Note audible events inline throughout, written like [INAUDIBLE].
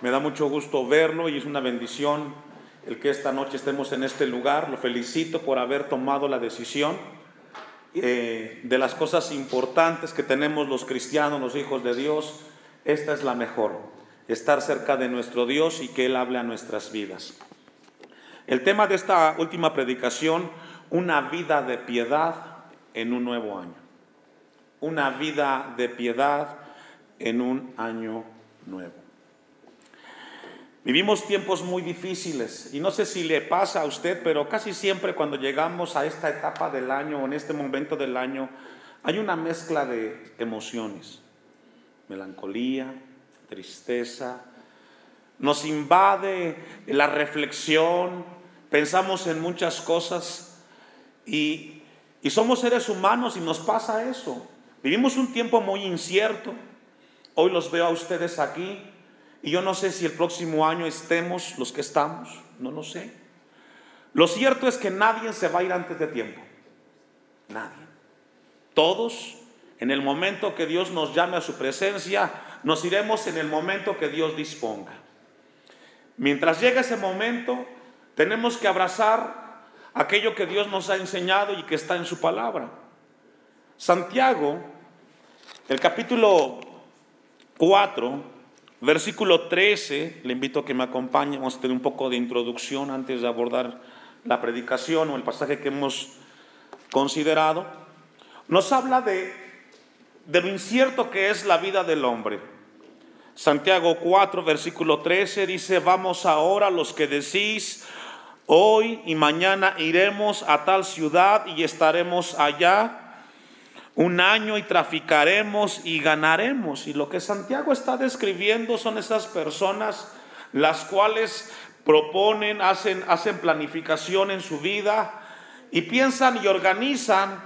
Me da mucho gusto verlo y es una bendición el que esta noche estemos en este lugar. Lo felicito por haber tomado la decisión eh, de las cosas importantes que tenemos los cristianos, los hijos de Dios. Esta es la mejor, estar cerca de nuestro Dios y que Él hable a nuestras vidas. El tema de esta última predicación, una vida de piedad en un nuevo año. Una vida de piedad en un año nuevo. Vivimos tiempos muy difíciles y no sé si le pasa a usted, pero casi siempre cuando llegamos a esta etapa del año o en este momento del año, hay una mezcla de emociones, melancolía, tristeza, nos invade la reflexión, pensamos en muchas cosas y, y somos seres humanos y nos pasa eso. Vivimos un tiempo muy incierto. Hoy los veo a ustedes aquí y yo no sé si el próximo año estemos los que estamos, no lo sé. Lo cierto es que nadie se va a ir antes de tiempo. Nadie. Todos, en el momento que Dios nos llame a su presencia, nos iremos en el momento que Dios disponga. Mientras llega ese momento, tenemos que abrazar aquello que Dios nos ha enseñado y que está en su palabra. Santiago, el capítulo 4, versículo 13, le invito a que me acompañe, vamos a tener un poco de introducción antes de abordar la predicación o el pasaje que hemos considerado. Nos habla de, de lo incierto que es la vida del hombre. Santiago 4, versículo 13 dice, vamos ahora los que decís, hoy y mañana iremos a tal ciudad y estaremos allá un año y traficaremos y ganaremos. Y lo que Santiago está describiendo son esas personas las cuales proponen, hacen, hacen planificación en su vida y piensan y organizan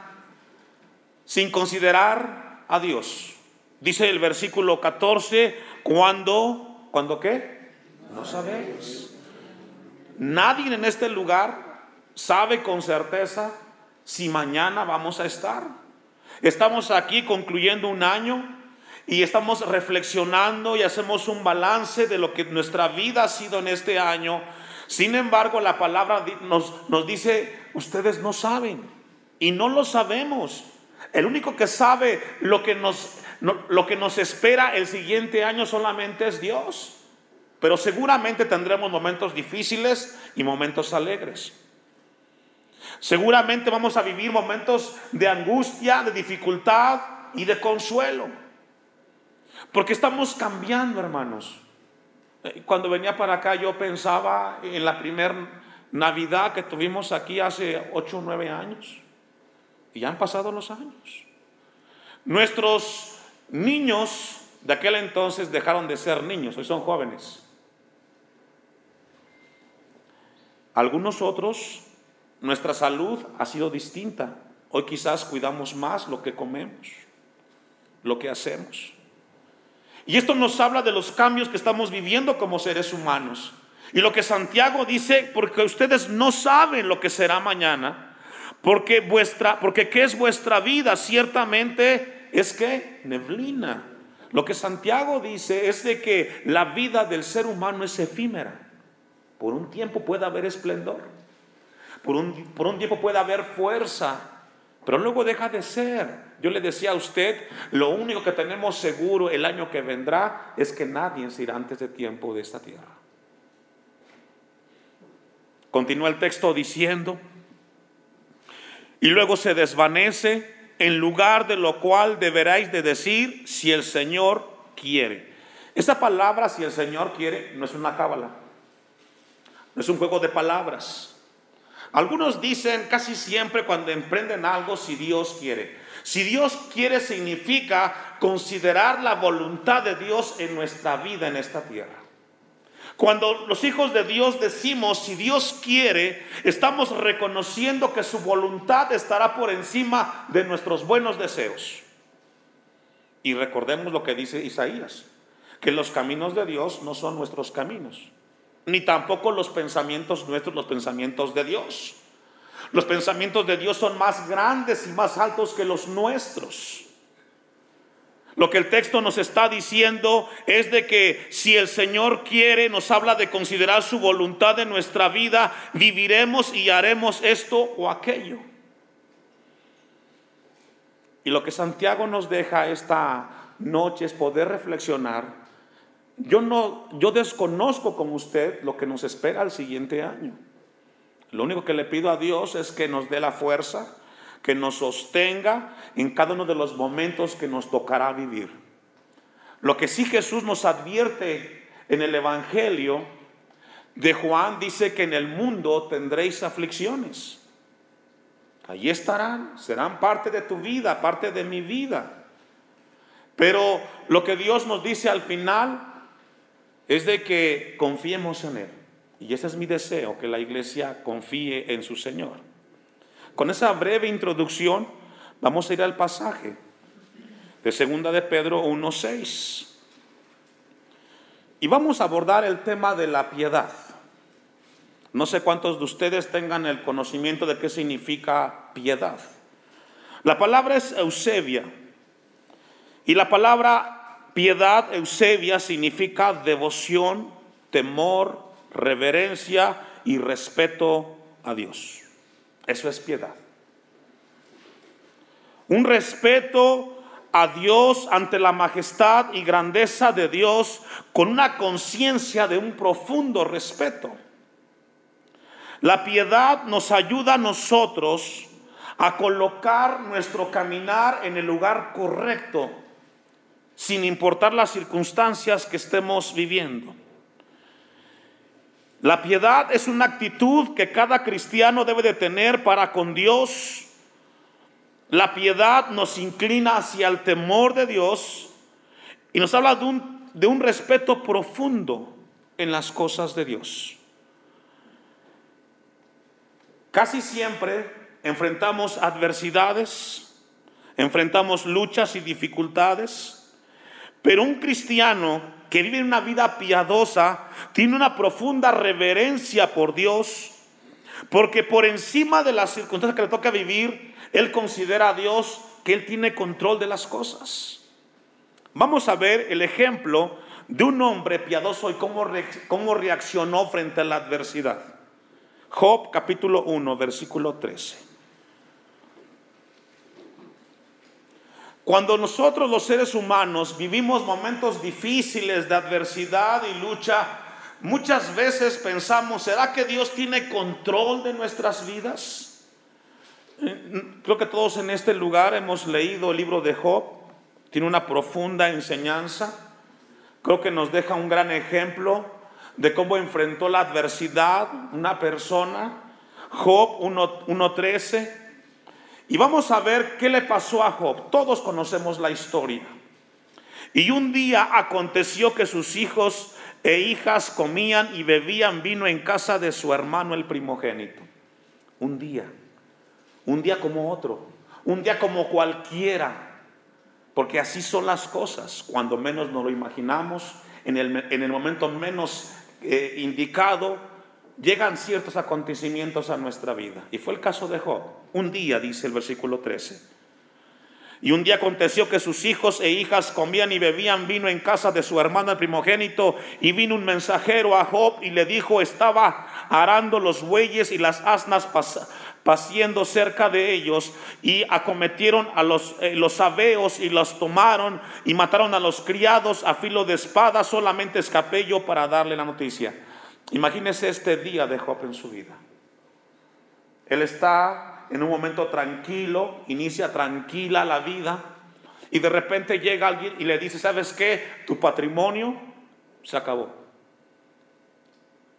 sin considerar a Dios. Dice el versículo 14, ¿Cuándo? ¿Cuándo qué? No sabemos. Nadie en este lugar sabe con certeza si mañana vamos a estar. Estamos aquí concluyendo un año y estamos reflexionando y hacemos un balance de lo que nuestra vida ha sido en este año. Sin embargo, la palabra nos, nos dice, ustedes no saben y no lo sabemos. El único que sabe lo que nos lo que nos espera el siguiente año solamente es Dios. Pero seguramente tendremos momentos difíciles y momentos alegres. Seguramente vamos a vivir momentos de angustia, de dificultad y de consuelo. Porque estamos cambiando, hermanos. Eh, cuando venía para acá yo pensaba en la primera Navidad que tuvimos aquí hace 8 o 9 años. Y ya han pasado los años. Nuestros Niños de aquel entonces dejaron de ser niños, hoy son jóvenes. Algunos otros, nuestra salud ha sido distinta. Hoy quizás cuidamos más lo que comemos, lo que hacemos. Y esto nos habla de los cambios que estamos viviendo como seres humanos. Y lo que Santiago dice, porque ustedes no saben lo que será mañana, porque vuestra, porque qué es vuestra vida, ciertamente es que neblina. Lo que Santiago dice es de que la vida del ser humano es efímera. Por un tiempo puede haber esplendor, por un, por un tiempo puede haber fuerza, pero luego deja de ser. Yo le decía a usted, lo único que tenemos seguro el año que vendrá es que nadie se irá antes de tiempo de esta tierra. Continúa el texto diciendo, y luego se desvanece en lugar de lo cual deberáis de decir si el Señor quiere. Esa palabra, si el Señor quiere, no es una cábala, no es un juego de palabras. Algunos dicen casi siempre cuando emprenden algo, si Dios quiere. Si Dios quiere significa considerar la voluntad de Dios en nuestra vida en esta tierra. Cuando los hijos de Dios decimos, si Dios quiere, estamos reconociendo que su voluntad estará por encima de nuestros buenos deseos. Y recordemos lo que dice Isaías, que los caminos de Dios no son nuestros caminos, ni tampoco los pensamientos nuestros, los pensamientos de Dios. Los pensamientos de Dios son más grandes y más altos que los nuestros. Lo que el texto nos está diciendo es de que si el Señor quiere, nos habla de considerar su voluntad en nuestra vida, viviremos y haremos esto o aquello. Y lo que Santiago nos deja esta noche es poder reflexionar. Yo no yo desconozco como usted lo que nos espera el siguiente año. Lo único que le pido a Dios es que nos dé la fuerza, que nos sostenga en cada uno de los momentos que nos tocará vivir. Lo que sí Jesús nos advierte en el Evangelio de Juan dice que en el mundo tendréis aflicciones. Allí estarán, serán parte de tu vida, parte de mi vida. Pero lo que Dios nos dice al final es de que confiemos en Él. Y ese es mi deseo, que la iglesia confíe en su Señor. Con esa breve introducción vamos a ir al pasaje de segunda de Pedro 1:6. Y vamos a abordar el tema de la piedad. No sé cuántos de ustedes tengan el conocimiento de qué significa piedad. La palabra es Eusebia. Y la palabra piedad, Eusebia, significa devoción, temor, reverencia y respeto a Dios. Eso es piedad. Un respeto a Dios ante la majestad y grandeza de Dios con una conciencia de un profundo respeto. La piedad nos ayuda a nosotros a colocar nuestro caminar en el lugar correcto, sin importar las circunstancias que estemos viviendo. La piedad es una actitud que cada cristiano debe de tener para con Dios. La piedad nos inclina hacia el temor de Dios y nos habla de un, de un respeto profundo en las cosas de Dios. Casi siempre enfrentamos adversidades, enfrentamos luchas y dificultades, pero un cristiano que vive una vida piadosa, tiene una profunda reverencia por Dios, porque por encima de las circunstancias que le toca vivir, él considera a Dios que él tiene control de las cosas. Vamos a ver el ejemplo de un hombre piadoso y cómo, cómo reaccionó frente a la adversidad. Job capítulo 1, versículo 13. Cuando nosotros los seres humanos vivimos momentos difíciles de adversidad y lucha, muchas veces pensamos, ¿será que Dios tiene control de nuestras vidas? Eh, creo que todos en este lugar hemos leído el libro de Job, tiene una profunda enseñanza, creo que nos deja un gran ejemplo de cómo enfrentó la adversidad una persona. Job 1.13 y vamos a ver qué le pasó a Job. Todos conocemos la historia. Y un día aconteció que sus hijos e hijas comían y bebían vino en casa de su hermano el primogénito. Un día, un día como otro, un día como cualquiera, porque así son las cosas, cuando menos nos lo imaginamos, en el, en el momento menos eh, indicado, llegan ciertos acontecimientos a nuestra vida. Y fue el caso de Job. Un día, dice el versículo 13. Y un día aconteció que sus hijos e hijas comían y bebían vino en casa de su hermano el primogénito. Y vino un mensajero a Job y le dijo, estaba arando los bueyes y las asnas paciendo cerca de ellos. Y acometieron a los, eh, los y los tomaron y mataron a los criados a filo de espada. Solamente escapé yo para darle la noticia. Imagínese este día de Job en su vida. Él está en un momento tranquilo, inicia tranquila la vida y de repente llega alguien y le dice, ¿sabes qué? Tu patrimonio se acabó.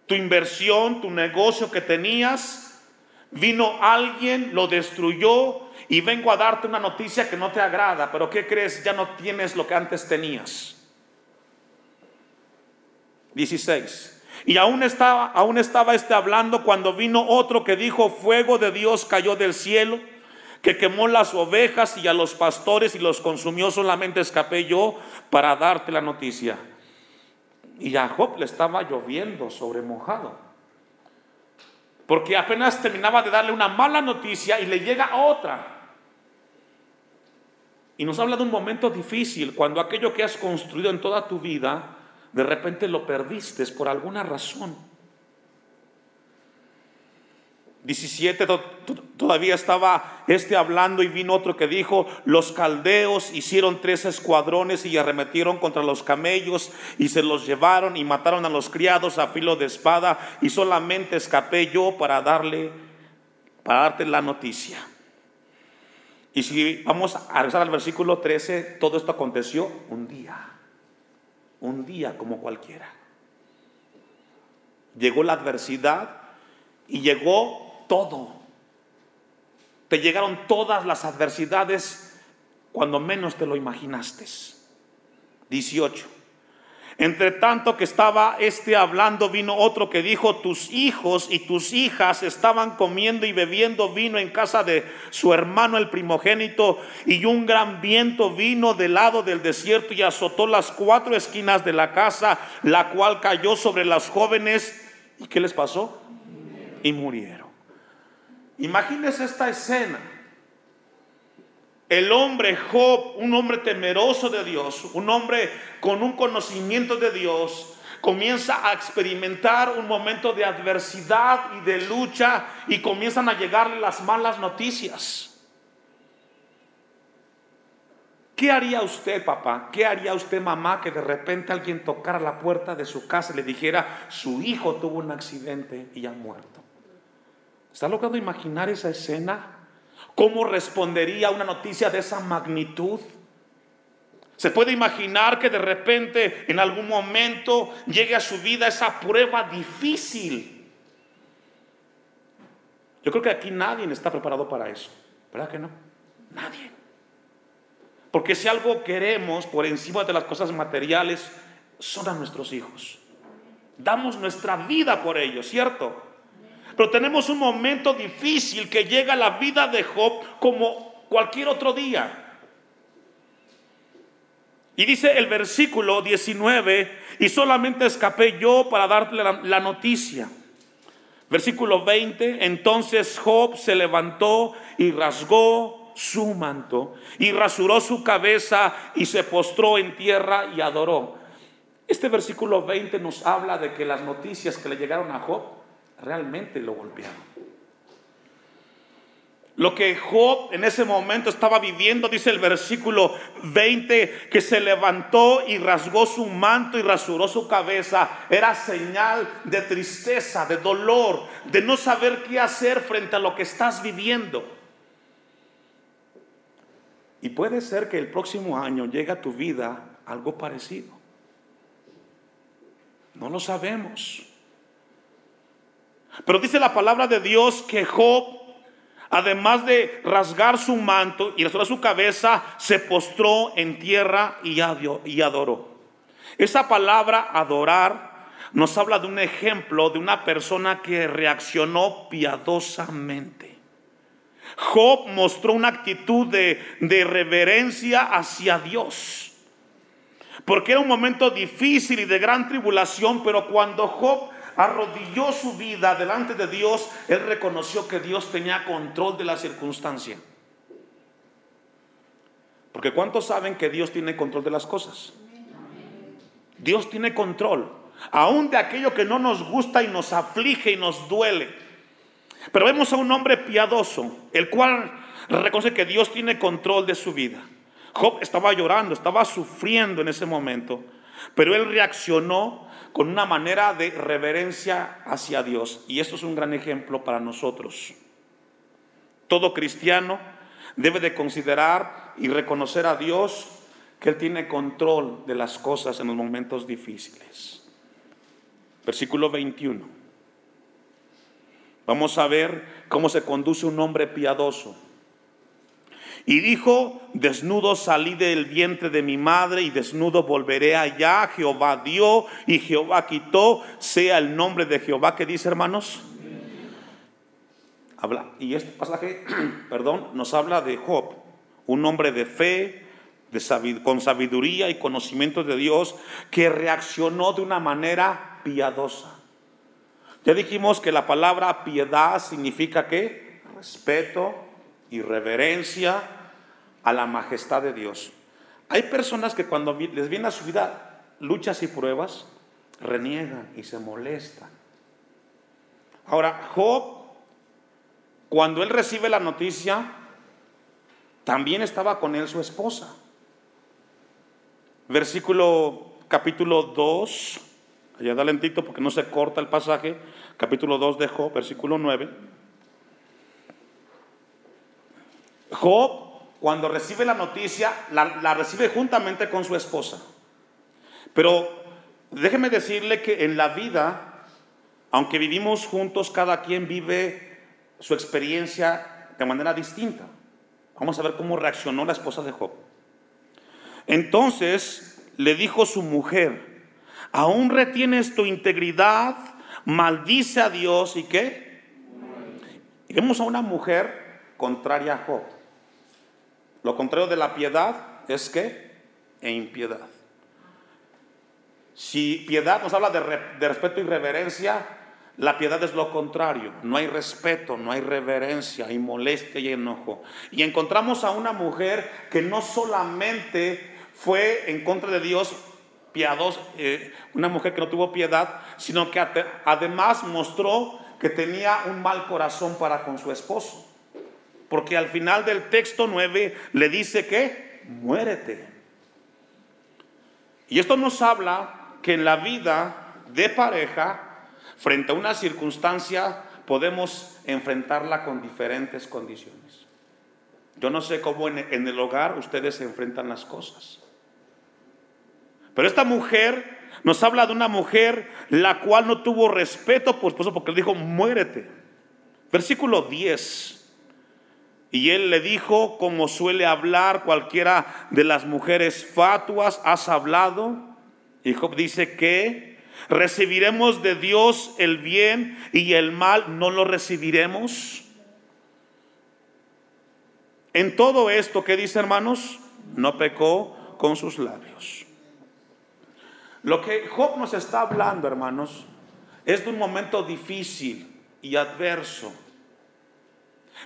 Tu inversión, tu negocio que tenías, vino alguien, lo destruyó y vengo a darte una noticia que no te agrada, pero ¿qué crees? Ya no tienes lo que antes tenías. 16. Y aún estaba, aún estaba este hablando cuando vino otro que dijo, fuego de Dios cayó del cielo, que quemó las ovejas y a los pastores y los consumió, solamente escapé yo para darte la noticia. Y a Job le estaba lloviendo sobre mojado. Porque apenas terminaba de darle una mala noticia y le llega otra. Y nos habla de un momento difícil, cuando aquello que has construido en toda tu vida, de repente lo perdiste por alguna razón. 17 todavía estaba este hablando y vino otro que dijo, los caldeos hicieron tres escuadrones y arremetieron contra los camellos y se los llevaron y mataron a los criados a filo de espada y solamente escapé yo para darle, para darte la noticia. Y si vamos a regresar al versículo 13, todo esto aconteció un día, un día como cualquiera. Llegó la adversidad y llegó todo. Te llegaron todas las adversidades cuando menos te lo imaginaste. 18. Entre tanto que estaba este hablando, vino otro que dijo, tus hijos y tus hijas estaban comiendo y bebiendo vino en casa de su hermano el primogénito, y un gran viento vino del lado del desierto y azotó las cuatro esquinas de la casa, la cual cayó sobre las jóvenes. ¿Y qué les pasó? Y murieron. Imagínese esta escena. El hombre Job, un hombre temeroso de Dios, un hombre con un conocimiento de Dios, comienza a experimentar un momento de adversidad y de lucha y comienzan a llegarle las malas noticias. ¿Qué haría usted, papá? ¿Qué haría usted, mamá, que de repente alguien tocara la puerta de su casa y le dijera, su hijo tuvo un accidente y ha muerto? ¿Está logrando imaginar esa escena? ¿Cómo respondería una noticia de esa magnitud? Se puede imaginar que de repente en algún momento llegue a su vida esa prueba difícil. Yo creo que aquí nadie está preparado para eso. ¿Verdad que no? Nadie. Porque si algo queremos por encima de las cosas materiales, son a nuestros hijos. Damos nuestra vida por ellos, ¿cierto? Pero tenemos un momento difícil que llega a la vida de Job como cualquier otro día. Y dice el versículo 19, y solamente escapé yo para darle la, noticia. Versículo 20, entonces Job se levantó y rasgó su manto y rasuró su cabeza y se postró en tierra y adoró. Este versículo 20 nos habla de que las noticias que le llegaron a Job realmente lo golpearon. Lo que Job en ese momento estaba viviendo, dice el versículo 20, que se levantó y rasgó su manto y rasuró su cabeza, era señal de tristeza, de dolor, de no saber qué hacer frente a lo que estás viviendo. Y puede ser que el próximo año llegue a tu vida algo parecido. No lo sabemos. Pero dice la palabra de Dios que Job, además de rasgar su manto y rasurar su cabeza, se postró en tierra y adoró. Esa palabra adorar nos habla de un ejemplo de una persona que reaccionó piadosamente. Job mostró una actitud de, de reverencia hacia Dios. Porque era un momento difícil y de gran tribulación, pero cuando Job arrodilló su vida delante de Dios, él reconoció que Dios tenía control de la circunstancia. Porque ¿cuántos saben que Dios tiene control de las cosas? Dios tiene control, aún de aquello que no nos gusta y nos aflige y nos duele. Pero vemos a un hombre piadoso, el cual reconoce que Dios tiene control de su vida. Job estaba llorando, estaba sufriendo en ese momento, pero él reaccionó con una manera de reverencia hacia Dios. Y esto es un gran ejemplo para nosotros. Todo cristiano debe de considerar y reconocer a Dios que Él tiene control de las cosas en los momentos difíciles. Versículo 21. Vamos a ver cómo se conduce un hombre piadoso. Y dijo, desnudo salí del vientre de mi madre y desnudo volveré allá. Jehová dio y Jehová quitó. Sea el nombre de Jehová que dice, hermanos. Habla. Y este pasaje, [CLEARS THROAT] perdón, nos habla de Job, un hombre de fe, de con sabiduría y conocimiento de Dios, que reaccionó de una manera piadosa. Ya dijimos que la palabra piedad significa que respeto y reverencia a la majestad de Dios. Hay personas que cuando les viene a su vida luchas y pruebas, reniegan y se molestan. Ahora, Job, cuando él recibe la noticia, también estaba con él su esposa. Versículo capítulo 2, allá da lentito porque no se corta el pasaje, capítulo 2 de Job, versículo 9. Job, cuando recibe la noticia, la, recibe juntamente con su esposa. Pero déjeme decirle que en la vida, aunque vivimos juntos, cada quien vive su experiencia de manera distinta. Vamos a ver cómo reaccionó la esposa de Job. Entonces le dijo su mujer, aún retienes tu integridad, maldice a Dios y qué. Y vemos a una mujer contraria a Job. Lo contrario de la piedad es que e impiedad. Si piedad nos habla de, respeto y reverencia, la piedad es lo contrario, no hay respeto, no hay reverencia, hay molestia y enojo. Y encontramos a una mujer que no solamente fue en contra de Dios piadosa, eh, una mujer que no tuvo piedad, sino que además mostró que tenía un mal corazón para con su esposo. Porque al final del texto 9 le dice que muérete. Y esto nos habla que en la vida de pareja Frente a una circunstancia podemos enfrentarla con diferentes condiciones. Yo no sé cómo en, el hogar ustedes se enfrentan las cosas. Pero esta mujer nos habla de una mujer la cual no tuvo respeto por esposo porque le dijo, muérete. Versículo 10. Y él le dijo, como suele hablar cualquiera de las mujeres fatuas, has hablado. Y Job dice que ¿Recibiremos de Dios el bien y el mal no lo recibiremos? En todo esto, ¿qué dice hermanos? No pecó con sus labios. Lo que Job nos está hablando, hermanos, es de un momento difícil y adverso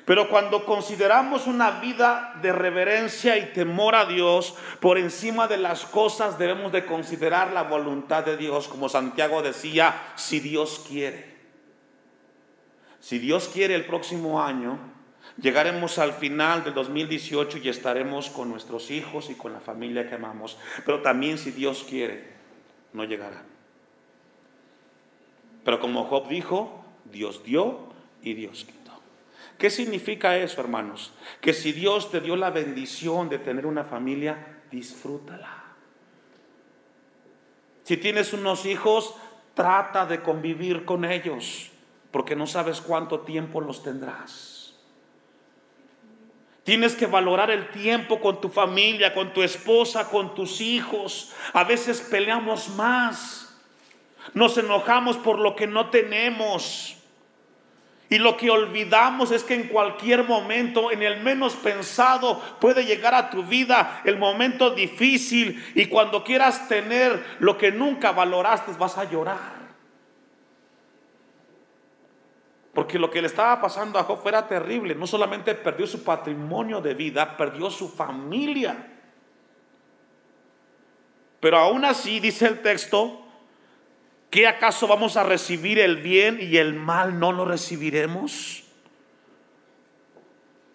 pero cuando consideramos una vida de reverencia y temor a Dios, por encima de las cosas debemos de considerar la voluntad de Dios, como Santiago decía, si Dios quiere. Si Dios quiere el próximo año, llegaremos al final del 2018 y estaremos con nuestros hijos y con la familia que amamos. Pero también si Dios quiere, no llegarán. Pero como Job dijo, Dios dio y Dios quitó. ¿Qué significa eso, hermanos? Que si Dios te dio la bendición de tener una familia, disfrútala. Si tienes unos hijos, trata de convivir con ellos, porque no sabes cuánto tiempo los tendrás. Tienes que valorar el tiempo con tu familia, con tu esposa, con tus hijos. A veces peleamos más. Nos enojamos por lo que no tenemos. Y lo que olvidamos es que en cualquier momento, en el menos pensado, puede llegar a tu vida el momento difícil y cuando quieras tener lo que nunca valoraste vas a llorar. Porque lo que le estaba pasando a Job era terrible. No solamente perdió su patrimonio de vida, perdió su familia. Pero aún así, dice el texto, ¿Qué acaso vamos a recibir el bien y el mal no lo recibiremos?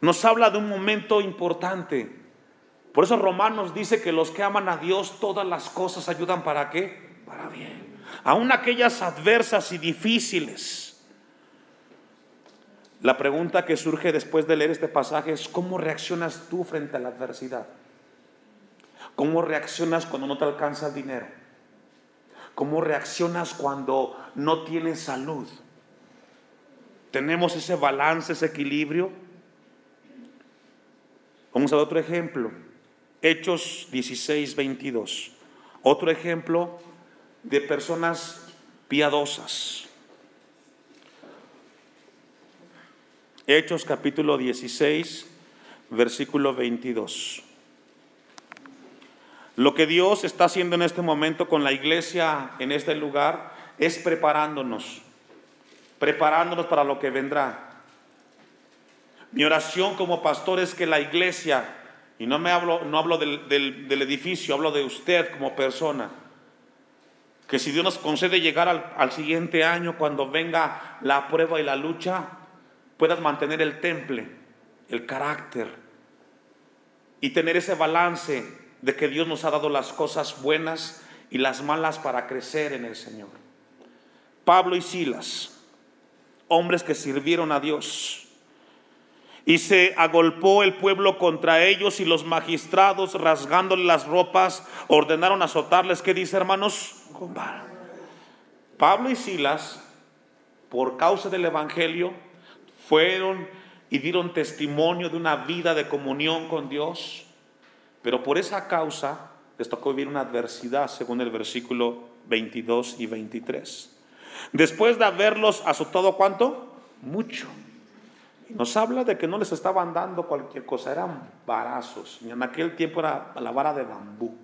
Nos habla de un momento importante. Por eso Romanos dice que los que aman a Dios, todas las cosas ayudan para qué? Para bien. Aún aquellas adversas y difíciles. La pregunta que surge después de leer este pasaje es, ¿cómo reaccionas tú frente a la adversidad? ¿Cómo reaccionas cuando no te alcanza el dinero? ¿Cómo reaccionas cuando no tienes salud? ¿Tenemos ese balance, ese equilibrio? Vamos a ver otro ejemplo. Hechos 16, 22. Otro ejemplo de personas piadosas. Hechos capítulo 16, versículo 22. Lo que Dios está haciendo en este momento con la iglesia en este lugar es preparándonos, preparándonos para lo que vendrá. Mi oración como pastor es que la iglesia Y no me hablo, no hablo del, edificio, hablo de usted como persona. Que si Dios nos concede llegar al, al, siguiente año, cuando venga la prueba y la lucha, puedas mantener el temple, el carácter y tener ese balance de que Dios nos ha dado las cosas buenas y las malas para crecer en el Señor. Pablo y Silas, hombres que sirvieron a Dios. Y se agolpó el pueblo contra ellos y los magistrados, rasgándole las ropas, ordenaron azotarles. ¿Qué dice, hermanos? Pablo y Silas, por causa del Evangelio, fueron y dieron testimonio de una vida de comunión con Dios, pero por esa causa les tocó vivir una adversidad, según el versículo 22 y 23. Después de haberlos azotado, ¿cuánto? Mucho. Nos habla de que no les estaban dando cualquier cosa, eran varazos. En aquel tiempo era la vara de bambú.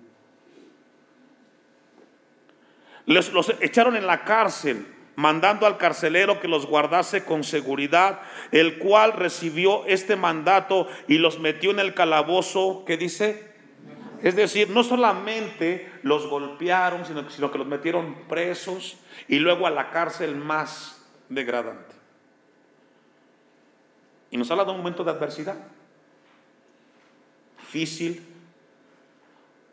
Les, los echaron en la cárcel, mandando al carcelero que los guardase con seguridad, el cual recibió este mandato y los metió en el calabozo, ¿qué dice? Es decir, no solamente los golpearon, sino, que los metieron presos y luego a la cárcel más degradante. Y nos habla de un momento de adversidad. Difícil.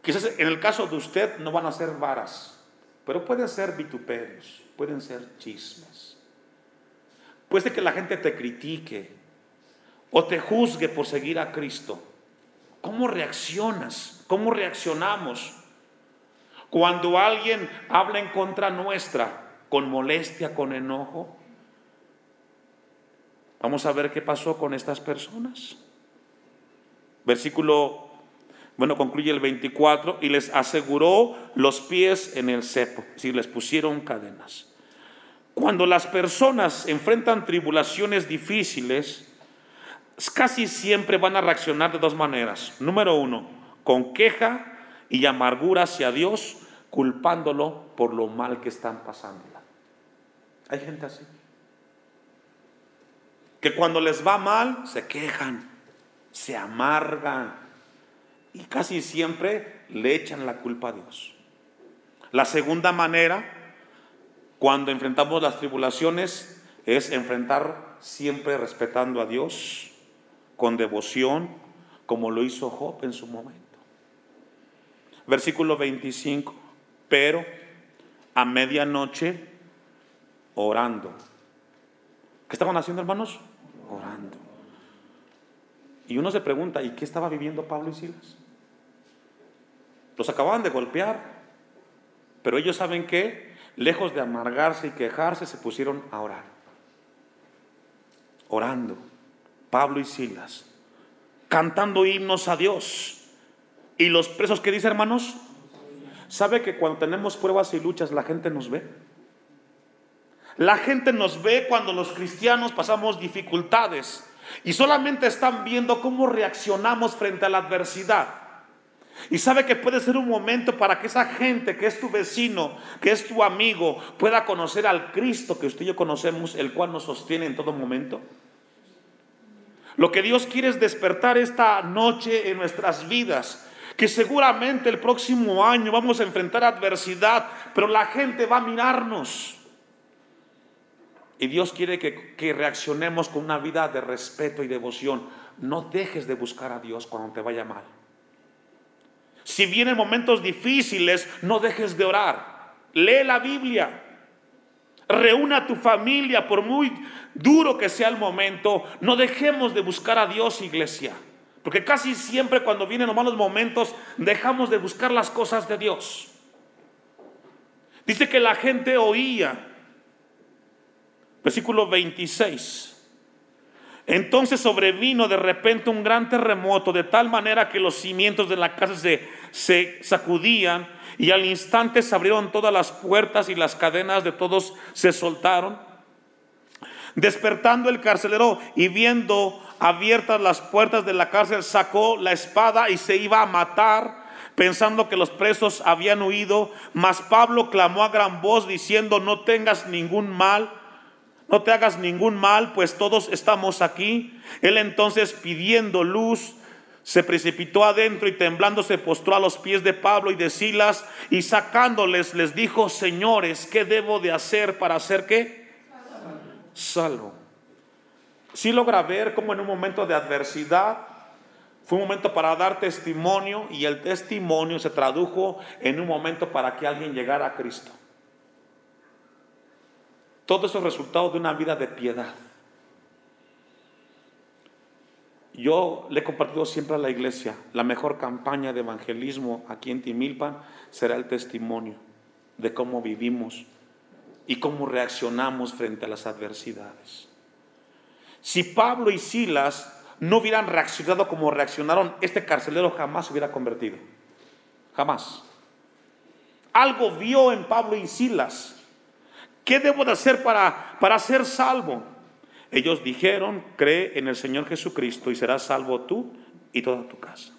Quizás en el caso de usted no van a ser varas pero pueden ser vituperios, pueden ser chismes. Puede que la gente te critique o te juzgue por seguir a Cristo. ¿Cómo reaccionas? ¿Cómo reaccionamos? Cuando alguien habla en contra nuestra, con molestia, con enojo. Vamos a ver qué pasó con estas personas. Versículo bueno, concluye el 24, y les aseguró los pies en el cepo, es decir, les pusieron cadenas. Cuando las personas enfrentan tribulaciones difíciles, casi siempre van a reaccionar de dos maneras. Número uno, con queja y amargura hacia Dios, culpándolo por lo mal que están pasando. Hay gente así. Que cuando les va mal, se quejan, se amargan, y casi siempre le echan la culpa a Dios. La segunda manera, cuando enfrentamos las tribulaciones, es enfrentar siempre respetando a Dios, con devoción, como lo hizo Job en su momento. Versículo 25, pero a medianoche orando. ¿Qué estaban haciendo hermanos? Orando. Y uno se pregunta, ¿y qué estaba viviendo Pablo y Silas? Los acababan de golpear, pero ellos saben que, lejos de amargarse y quejarse, se pusieron a orar. Orando, Pablo y Silas, cantando himnos a Dios. ¿Y los presos qué dice, hermanos? ¿Sabe que cuando tenemos pruebas y luchas la gente nos ve? La gente nos ve cuando los cristianos pasamos dificultades y solamente están viendo cómo reaccionamos frente a la adversidad. Y sabe que puede ser un momento para que esa gente que es tu vecino, que es tu amigo, pueda conocer al Cristo que usted y yo conocemos, el cual nos sostiene en todo momento. Lo que Dios quiere es despertar esta noche en nuestras vidas, que seguramente el próximo año vamos a enfrentar adversidad, pero la gente va a mirarnos. Y Dios quiere que, que, reaccionemos con una vida de respeto y devoción. No dejes de buscar a Dios cuando te vaya mal. Si vienen momentos difíciles, no dejes de orar. Lee la Biblia. Reúna a tu familia, por muy duro que sea el momento. No dejemos de buscar a Dios, iglesia. Porque casi siempre cuando vienen los malos momentos, dejamos de buscar las cosas de Dios. Dice que la gente oía Versículo 26. Entonces sobrevino de repente un gran terremoto, de tal manera que los cimientos de la casa se, se, sacudían y al instante se abrieron todas las puertas y las cadenas de todos se soltaron. Despertando el carcelero y viendo abiertas las puertas de la cárcel, sacó la espada y se iba a matar, pensando que los presos habían huido. Mas Pablo clamó a gran voz diciendo, no tengas ningún mal no te hagas ningún mal, pues todos estamos aquí. Él entonces pidiendo luz, se precipitó adentro y temblando se postró a los pies de Pablo y de Silas y sacándoles les dijo, señores, ¿qué debo de hacer para hacer qué? Salvo. Si logra ver cómo en un momento de adversidad fue un momento para dar testimonio y el testimonio se tradujo en un momento para que alguien llegara a Cristo. Todo eso es resultado de una vida de piedad. Yo le he compartido siempre a la iglesia, la mejor campaña de evangelismo aquí en Timilpan será el testimonio de cómo vivimos y cómo reaccionamos frente a las adversidades. Si Pablo y Silas no hubieran reaccionado como reaccionaron, este carcelero jamás se hubiera convertido. Jamás. Algo vio en Pablo y Silas. ¿Qué debo de hacer para, para ser salvo? Ellos dijeron, cree en el Señor Jesucristo y serás salvo tú y toda tu casa.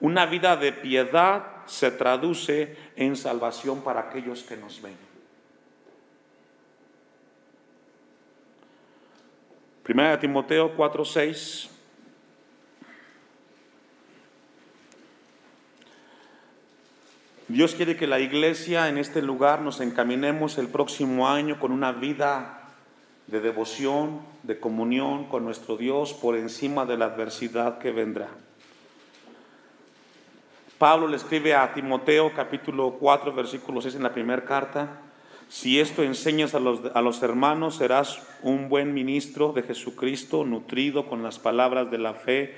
Una vida de piedad se traduce en salvación para aquellos que nos ven. Primera de Timoteo 4:6 Dios quiere que la iglesia en este lugar nos encaminemos el próximo año con una vida de devoción, de comunión con nuestro Dios por encima de la adversidad que vendrá. Pablo le escribe a Timoteo capítulo 4 versículo 6 en la primera carta, si esto enseñas a los, a los hermanos, serás un buen ministro de Jesucristo, nutrido con las palabras de la fe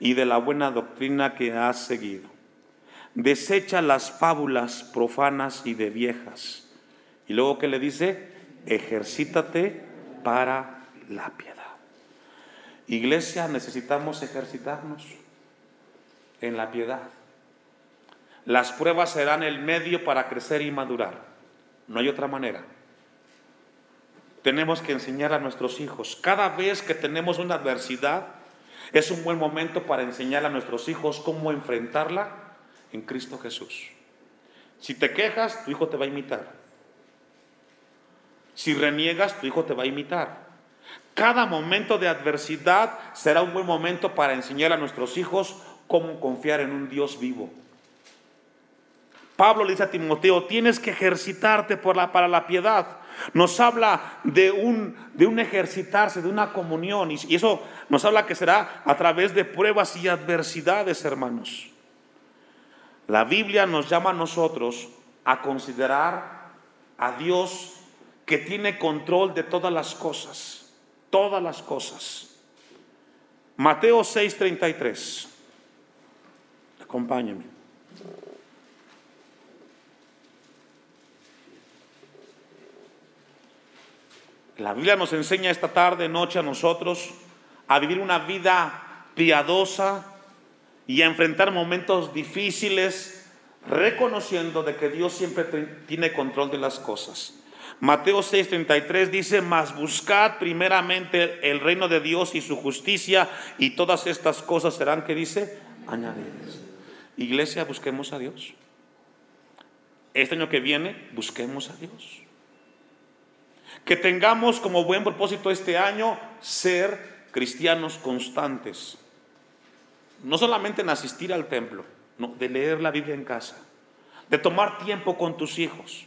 y de la buena doctrina que has seguido. Desecha las fábulas profanas y de viejas. Y luego que le dice, ejercítate para la piedad. Iglesia, necesitamos ejercitarnos en la piedad. Las pruebas serán el medio para crecer y madurar. No hay otra manera. Tenemos que enseñar a nuestros hijos. Cada vez que tenemos una adversidad, es un buen momento para enseñar a nuestros hijos cómo enfrentarla en Cristo Jesús. Si te quejas, tu hijo te va a imitar. Si reniegas, tu hijo te va a imitar. Cada momento de adversidad será un buen momento para enseñar a nuestros hijos cómo confiar en un Dios vivo. Pablo le dice a Timoteo, tienes que ejercitarte para la piedad. Nos habla de un, de un ejercitarse, de una comunión. Y, y eso nos habla que será a través de pruebas y adversidades, hermanos. La Biblia nos llama a nosotros a considerar a Dios que tiene control de todas las cosas, todas las cosas. Mateo 6:33. Acompáñenme. La Biblia nos enseña esta tarde, noche a nosotros a vivir una vida piadosa y a enfrentar momentos difíciles, reconociendo de que Dios siempre tiene control de las cosas. Mateo 6:33 dice, mas buscad primeramente el reino de Dios y su justicia y todas estas cosas serán, que dice, añadidas. Iglesia, busquemos a Dios. Este año que viene, busquemos a Dios. Que tengamos como buen propósito este año ser cristianos constantes. No solamente en asistir al templo, no, de leer la Biblia en casa, de tomar tiempo con tus hijos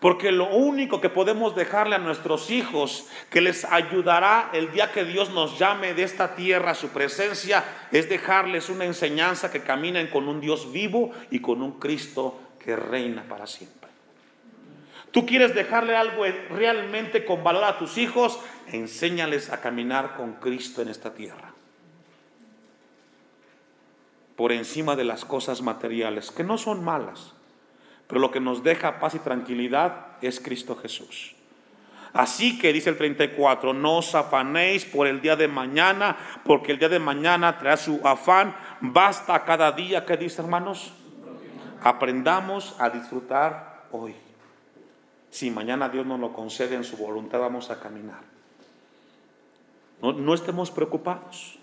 porque lo único que podemos dejarle a nuestros hijos que les ayudará el día que Dios nos llame de esta tierra a su presencia es dejarles una enseñanza que caminen con un Dios vivo y con un Cristo que reina para siempre. Tú quieres dejarle algo realmente con valor a tus hijos, enséñales a caminar con Cristo en esta tierra. Por encima de las cosas materiales, que no son malas pero lo que nos deja paz y tranquilidad es Cristo Jesús. Así que dice el 34, no os afanéis por el día de mañana, porque el día de mañana trae su afán. Basta cada día, que dice hermanos? Aprendamos a disfrutar hoy. Si mañana Dios nos lo concede en su voluntad, vamos a caminar. No, no estemos preocupados.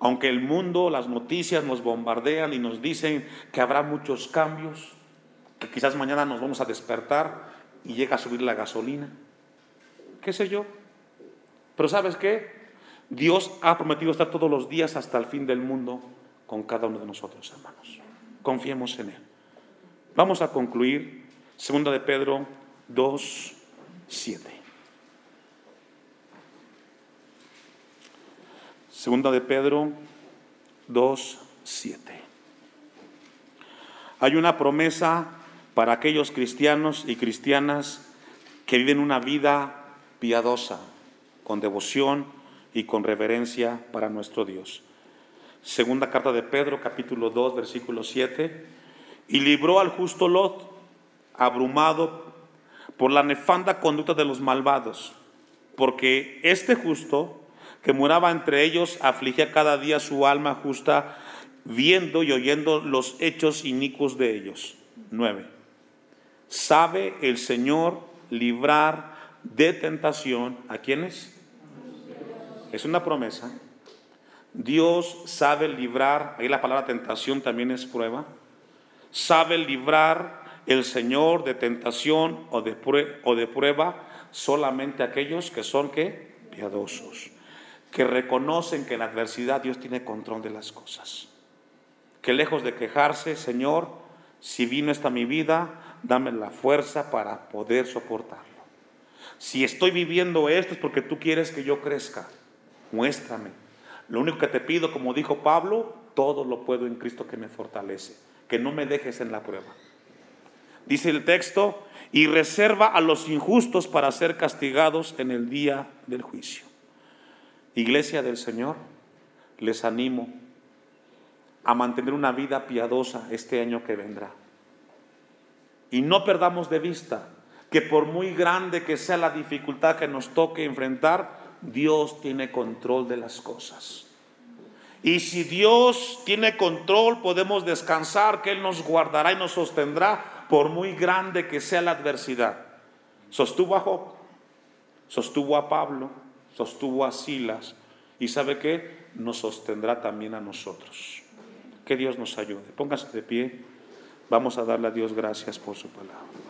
Aunque el mundo, las noticias nos bombardean y nos dicen que habrá muchos cambios, quizás mañana nos vamos a despertar y llega a subir la gasolina, qué sé yo. Pero ¿sabes qué? Dios ha prometido estar todos los días hasta el fin del mundo con cada uno de nosotros, hermanos. Confiemos en Él. Vamos a concluir, segunda de Pedro 2, 7. Segunda de Pedro 2, 7. Hay una promesa para aquellos cristianos y cristianas que viven una vida piadosa, con devoción y con reverencia para nuestro Dios. Segunda carta de Pedro, capítulo 2, versículo 7. Y libró al justo Lot, abrumado por la nefanda conducta de los malvados, porque este justo que moraba entre ellos afligía cada día su alma justa, viendo y oyendo los hechos inicuos de ellos. 9. Sabe el Señor librar de tentación a quienes? Es una promesa. Dios sabe librar, ahí la palabra tentación también es prueba. Sabe librar el Señor de tentación o de, o de prueba solamente aquellos que son que piadosos, que reconocen que en la adversidad Dios tiene control de las cosas. Que lejos de quejarse, Señor, si vino esta mi vida, dame la fuerza para poder soportarlo. Si estoy viviendo esto es porque tú quieres que yo crezca. Muéstrame. Lo único que te pido, como dijo Pablo, todo lo puedo en Cristo que me fortalece. Que no me dejes en la prueba dice el texto, y reserva a los injustos para ser castigados en el día del juicio. Iglesia del Señor, les animo a mantener una vida piadosa este año que vendrá. Y no perdamos de vista que por muy grande que sea la dificultad que nos toque enfrentar, Dios tiene control de las cosas. Y si Dios tiene control, podemos descansar, que Él nos guardará y nos sostendrá por muy grande que sea la adversidad. Sostuvo a Job, sostuvo a Pablo, sostuvo a Silas y sabe que nos sostendrá también a nosotros. Que Dios nos ayude. Póngase de pie. Vamos a darle a Dios gracias por su palabra.